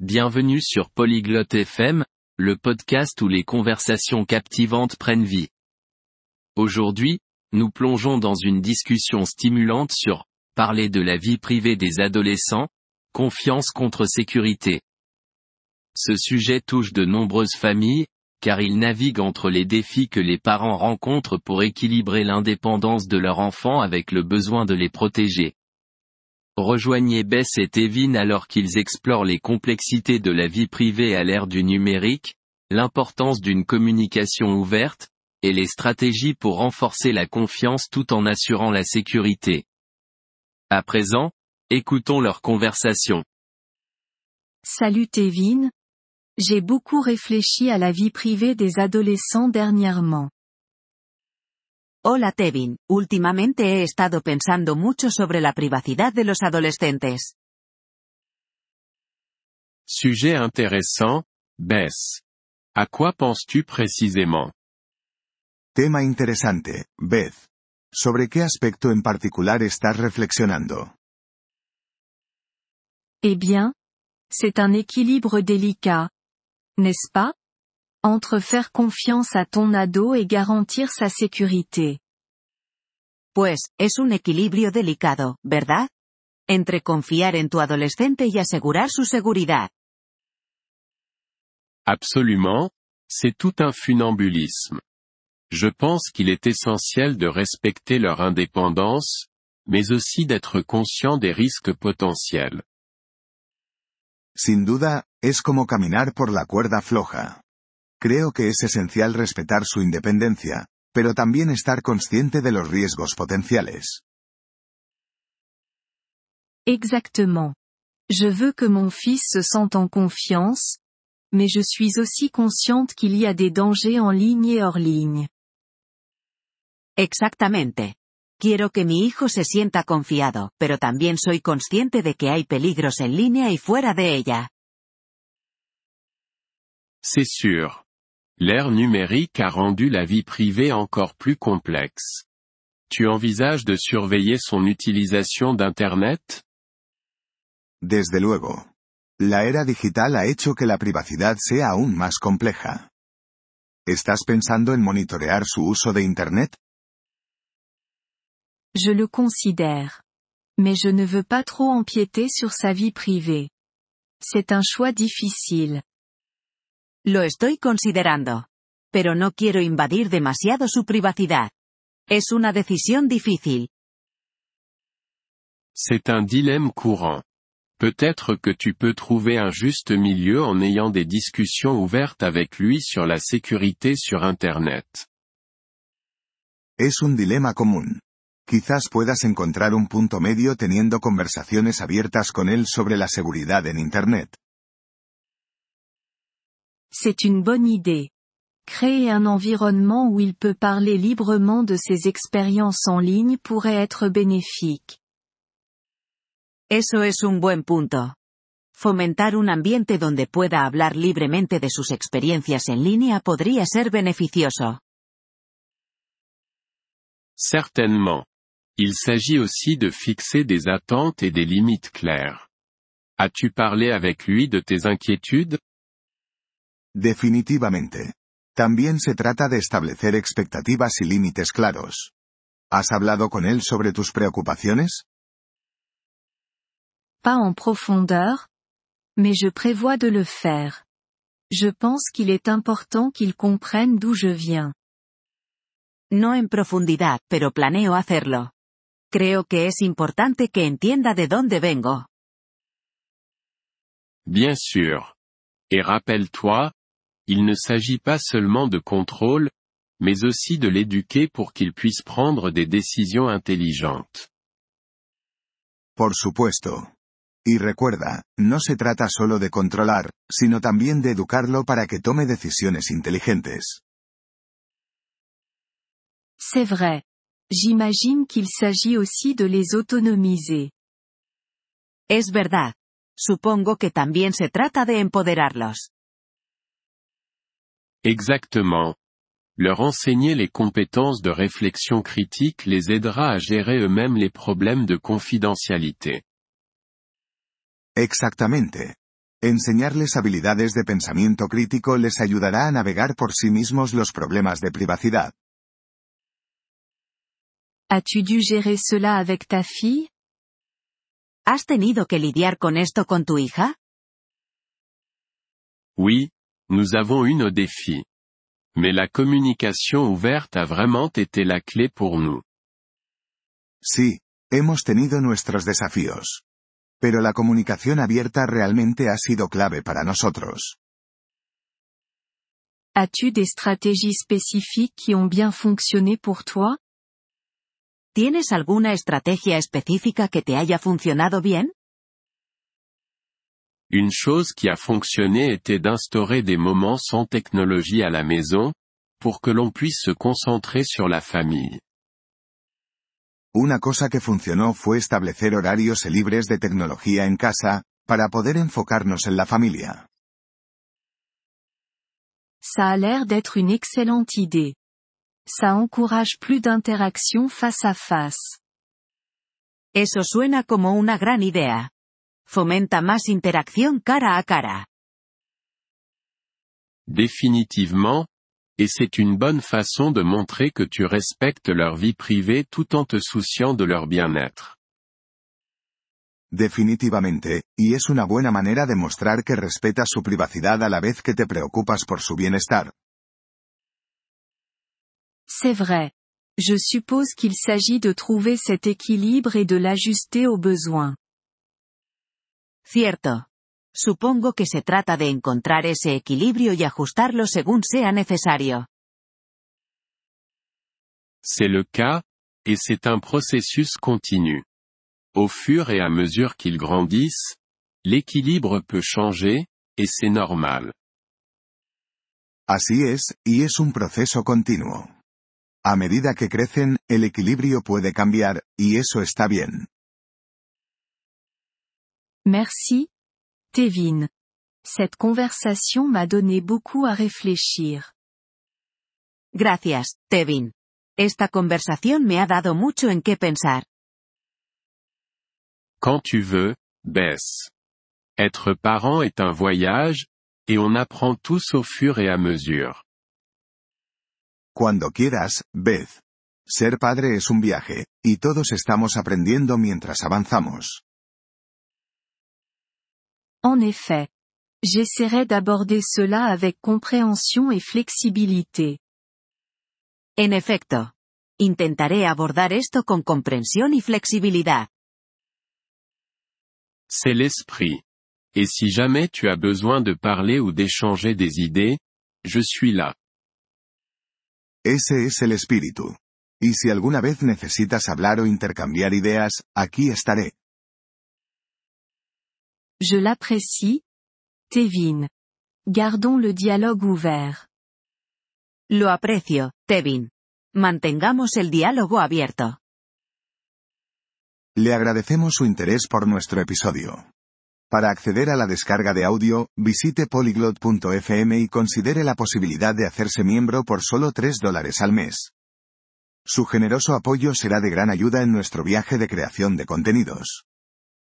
Bienvenue sur Polyglotte FM, le podcast où les conversations captivantes prennent vie. Aujourd'hui, nous plongeons dans une discussion stimulante sur parler de la vie privée des adolescents, confiance contre sécurité. Ce sujet touche de nombreuses familles, car il navigue entre les défis que les parents rencontrent pour équilibrer l'indépendance de leur enfant avec le besoin de les protéger. Rejoignez Bess et Tevin alors qu'ils explorent les complexités de la vie privée à l'ère du numérique, l'importance d'une communication ouverte, et les stratégies pour renforcer la confiance tout en assurant la sécurité. À présent, écoutons leur conversation. Salut Tevin. J'ai beaucoup réfléchi à la vie privée des adolescents dernièrement. Hola Tevin, últimamente he estado pensando mucho sobre la privacidad de los adolescentes. Sujet intéressant, Bess. À quoi penses-tu précisément Tema interesante, Beth. ¿Sobre qué aspecto en particular estás reflexionando? Eh bien, c'est un équilibre délicat. N'est-ce pas Entre faire confiance à ton ado et garantir sa sécurité. Pues, es un equilibrio delicado, ¿verdad? Entre confiar en tu adolescente y asegurar su seguridad. Absolument, c'est tout un funambulisme. Je pense qu'il est essentiel de respecter leur indépendance, mais aussi d'être conscient des risques potentiels. Sin duda, es como caminar por la cuerda floja. Creo que es esencial respetar su independencia, pero también estar consciente de los riesgos potenciales. Exactement. Je veux que mon fils se sente en confiance, mais je suis aussi consciente qu'il y a des dangers en ligne et hors ligne. Exactamente. Quiero que mi hijo se sienta confiado, pero también soy consciente de que hay peligros en línea y fuera de ella. C'est sûr. L'ère numérique a rendu la vie privée encore plus complexe. Tu envisages de surveiller son utilisation d'Internet? Desde luego. La era digital ha hecho que la privacidad sea aún más compleja. ¿Estás pensando en monitorear su uso de Internet? Je le considère. Mais je ne veux pas trop empiéter sur sa vie privée. C'est un choix difficile. Lo estoy considerando. Pero no quiero invadir demasiado su privacidad. Es una decisión difícil. C'est un dilemme courant. Peut-être que tu peux trouver un juste milieu en ayant des discussions ouvertes avec lui sur la sécurité sur Internet. Es un dilema común. Quizás puedas encontrar un punto medio teniendo conversaciones abiertas con él sobre la seguridad en Internet. C'est une bonne idée. Créer un environnement où il peut parler librement de ses expériences en ligne pourrait être bénéfique. Eso es un buen punto. Fomentar un ambiente donde pueda hablar libremente de sus experiencias en línea podría ser beneficioso. Certainement. Il s'agit aussi de fixer des attentes et des limites claires. As-tu parlé avec lui de tes inquiétudes? Definitivamente. También se trata de establecer expectativas y límites claros. ¿Has hablado con él sobre tus preocupaciones? Pas en profondeur, mais je prévois de le faire. Je pense qu'il est important qu'il comprenne d'où je viens. No en profundidad, pero planeo hacerlo. Creo que es importante que entienda de dónde vengo. Bien sûr. Et rappelle-toi, il ne s'agit pas seulement de contrôle, mais aussi de l'éduquer pour qu'il puisse prendre des décisions intelligentes. Por supuesto. Y recuerda, no se trata solo de controlar, sino también de educarlo para que tome decisiones inteligentes. C'est vrai. J'imagine qu'il s'agit aussi de les autonomiser. Es verdad. Supongo que también se trata de empoderarlos. Exactement. Leur enseigner les compétences de réflexion critique les aidera à gérer eux-mêmes les problèmes de confidentialité. Exactamente. enseñarles habilidades de pensamiento crítico les ayudará a navegar por sí mismos los problemas de privacidad. As-tu dû gérer cela avec ta fille ¿Has tenido que lidiar con esto con tu hija? Oui, nous avons eu nos défis. Mais la communication ouverte a vraiment été la clé pour nous. Sí, hemos tenido nuestros desafíos. Pero la comunicación abierta realmente ha sido clave para nosotros. As-tu des stratégies spécifiques qui ont bien fonctionné pour toi? ¿Tienes alguna estrategia específica que te haya funcionado bien? Une chose qui a fonctionné était d'instaurer des moments sans technologie à la maison, pour que l'on puisse se concentrer sur la famille. Una cosa que funcionó fue establecer horarios libres de tecnología en casa, para poder enfocarnos en la familia. Ça a l'air d'être une excellente idée. Ça encourage plus d'interaction face à face. Eso suena como una gran idea. Fomenta más interacción cara a cara. Définitivement, et c'est une bonne façon de montrer que tu respectes leur vie privée tout en te souciant de leur bien-être. Definitivamente, y es una buena manera de mostrar que respetas su privacidad a la vez que te preocupas por su bienestar. C'est vrai. Je suppose qu'il s'agit de trouver cet équilibre et de l'ajuster aux besoins. Cierto. Supongo que se trata de encontrar ese equilibrio y ajustarlo según sea necesario. C'est le cas, et c'est un processus continu. Au fur et à mesure qu'ils grandissent, l'équilibre peut changer, et c'est normal. Así es, y es un proceso continuo. A medida que crecen, el equilibrio puede cambiar, y eso está bien. Merci, Tevin. Cette conversation m'a donné beaucoup à réfléchir. Gracias, Tevin. Esta conversación me ha dado mucho en qué pensar. Quand tu veux, Bess. Être parent est un voyage, et on apprend tous au fur et à mesure. Cuando quieras, Beth. Ser padre es un viaje, y todos estamos aprendiendo mientras avanzamos. En effet. J'essaierai d'aborder cela avec compréhension et flexibilité. En efecto. Intentaré abordar esto con comprensión y flexibilidad. C'est l'esprit. Et si jamais tu as besoin de parler ou d'échanger des idées, je suis là. Ese es el espíritu. Y si alguna vez necesitas hablar o intercambiar ideas, aquí estaré. Je l'apprécie. Tevin. Gardons le dialogue ouvert. Lo aprecio, Tevin. Mantengamos el diálogo abierto. Le agradecemos su interés por nuestro episodio. Para acceder a la descarga de audio, visite polyglot.fm y considere la posibilidad de hacerse miembro por solo 3 dólares al mes. Su generoso apoyo será de gran ayuda en nuestro viaje de creación de contenidos.